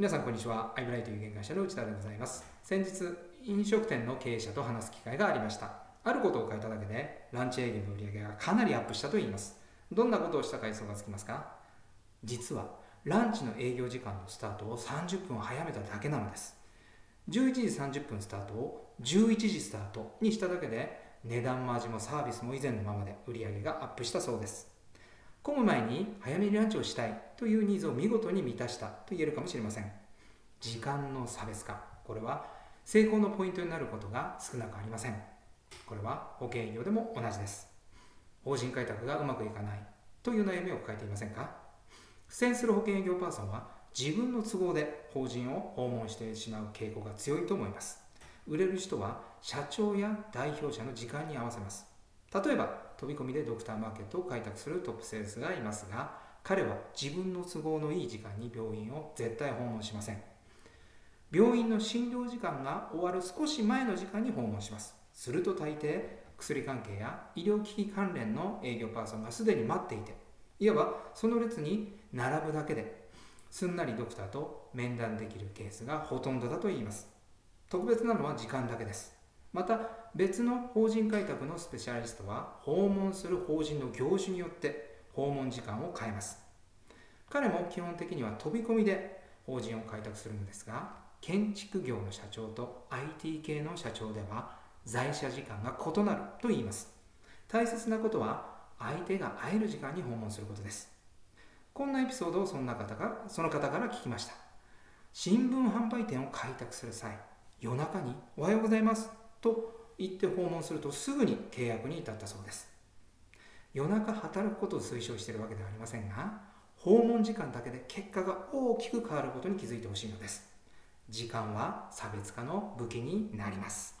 皆さんこんにちは。アイブライト有限会社の内田でございます。先日飲食店の経営者と話す機会がありました。あることを変えただけでランチ営業の売り上げがかなりアップしたといいます。どんなことをしたか予想がつきますか？実はランチの営業時間のスタートを30分早めただけなのです。11時30分スタートを11時スタートにしただけで値段も味もサービスも以前のままで売り上げがアップしたそうです。混む前に早めにランチをしたいというニーズを見事に満たしたと言えるかもしれません。時間の差別化。これは成功のポイントになることが少なくありません。これは保険営業でも同じです。法人開拓がうまくいかないという悩みを抱えていませんか？苦戦する保険営業パーソンは自分の都合で法人を訪問してしまう傾向が強いと思います。売れる人は社長や代表者の時間に合わせます。例えば飛び込みでドクターマーケットを開拓するトップセールスがいますが彼は自分の都合のいい時間に病院を絶対訪問しません。病院の診療時間が終わる少し前の時間に訪問します。すると大抵薬関係や医療機器関連の営業パーソンがすでに待っていていわばその列に並ぶだけですんなりドクターと面談できるケースがほとんどだと言います。特別なのは時間だけです。また別の法人開拓のスペシャリストは訪問する法人の業種によって訪問時間を変えます。彼も基本的には飛び込みで法人を開拓するのですが建築業の社長と IT 系の社長では在社時間が異なると言います。大切なことは相手が会える時間に訪問することです。こんなエピソードをそんな方がその方から聞きました。新聞販売店を開拓する際夜中に「おはようございます」と言って訪問するとすぐに契約に至ったそうです。夜中働くことを推奨しているわけではありませんが訪問時間だけで結果が大きく変わることに気づいてほしいのです。時間は差別化の武器になります。